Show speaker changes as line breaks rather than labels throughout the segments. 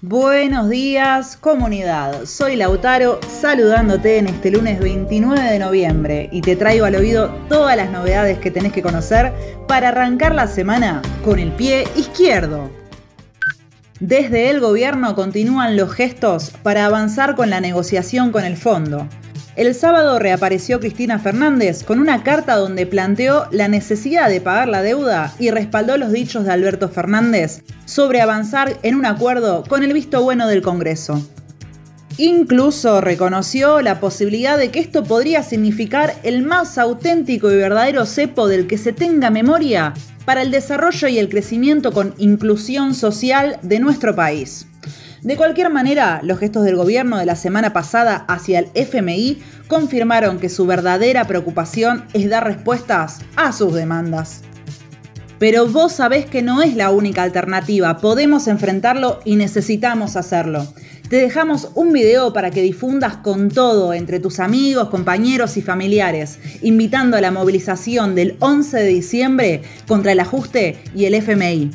Buenos días, comunidad. Soy Lautaro saludándote en este lunes 29 de noviembre y te traigo al oído todas las novedades que tenés que conocer para arrancar la semana con el pie izquierdo. Desde el gobierno continúan los gestos para avanzar con la negociación con el fondo. El sábado reapareció Cristina Fernández con una carta donde planteó la necesidad de pagar la deuda y respaldó los dichos de Alberto Fernández sobre avanzar en un acuerdo con el visto bueno del Congreso. Incluso reconoció la posibilidad de que esto podría significar el más auténtico y verdadero cepo del que se tenga memoria para el desarrollo y el crecimiento con inclusión social de nuestro país. De cualquier manera, los gestos del gobierno de la semana pasada hacia el FMI confirmaron que su verdadera preocupación es dar respuestas a sus demandas. Pero vos sabés que no es la única alternativa, podemos enfrentarlo y necesitamos hacerlo. Te dejamos un video para que difundas con todo entre tus amigos, compañeros y familiares, invitando a la movilización del 11 de diciembre contra el ajuste y el FMI.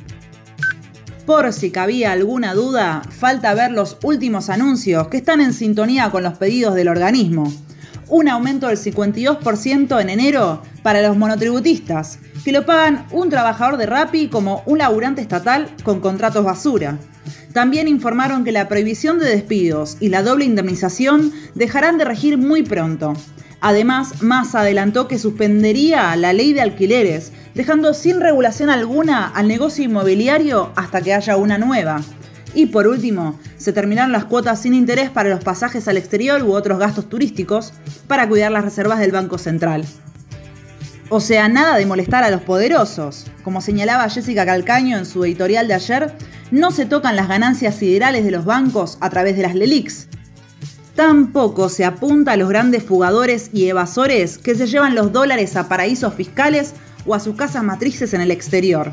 Por si cabía alguna duda, falta ver los últimos anuncios que están en sintonía con los pedidos del organismo. Un aumento del 52% en enero para los monotributistas, que lo pagan un trabajador de Rappi como un laburante estatal con contratos basura. También informaron que la prohibición de despidos y la doble indemnización dejarán de regir muy pronto. Además, Massa adelantó que suspendería la ley de alquileres, dejando sin regulación alguna al negocio inmobiliario hasta que haya una nueva. Y por último, se terminaron las cuotas sin interés para los pasajes al exterior u otros gastos turísticos para cuidar las reservas del Banco Central. O sea, nada de molestar a los poderosos. Como señalaba Jessica Calcaño en su editorial de ayer, no se tocan las ganancias siderales de los bancos a través de las LELIX, Tampoco se apunta a los grandes fugadores y evasores que se llevan los dólares a paraísos fiscales o a sus casas matrices en el exterior.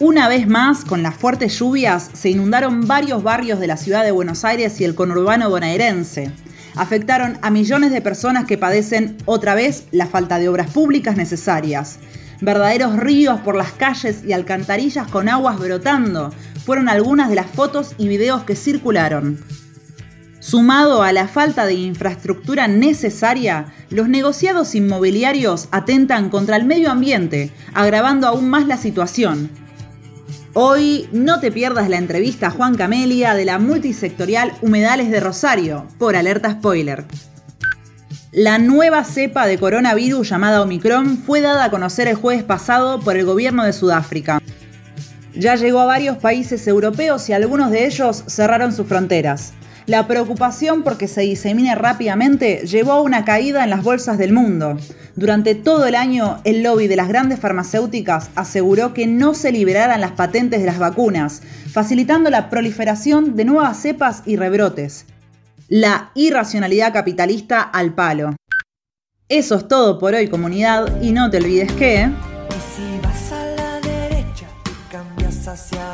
Una vez más, con las fuertes lluvias, se inundaron varios barrios de la ciudad de Buenos Aires y el conurbano bonaerense. Afectaron a millones de personas que padecen otra vez la falta de obras públicas necesarias. Verdaderos ríos por las calles y alcantarillas con aguas brotando fueron algunas de las fotos y videos que circularon. Sumado a la falta de infraestructura necesaria, los negociados inmobiliarios atentan contra el medio ambiente, agravando aún más la situación. Hoy no te pierdas la entrevista a Juan Camelia de la multisectorial Humedales de Rosario, por alerta spoiler. La nueva cepa de coronavirus llamada Omicron fue dada a conocer el jueves pasado por el gobierno de Sudáfrica. Ya llegó a varios países europeos y algunos de ellos cerraron sus fronteras. La preocupación porque se disemine rápidamente llevó a una caída en las bolsas del mundo. Durante todo el año, el lobby de las grandes farmacéuticas aseguró que no se liberaran las patentes de las vacunas, facilitando la proliferación de nuevas cepas y rebrotes. La irracionalidad capitalista al palo. Eso es todo por hoy comunidad y no te olvides que...
si vas a la derecha, cambias hacia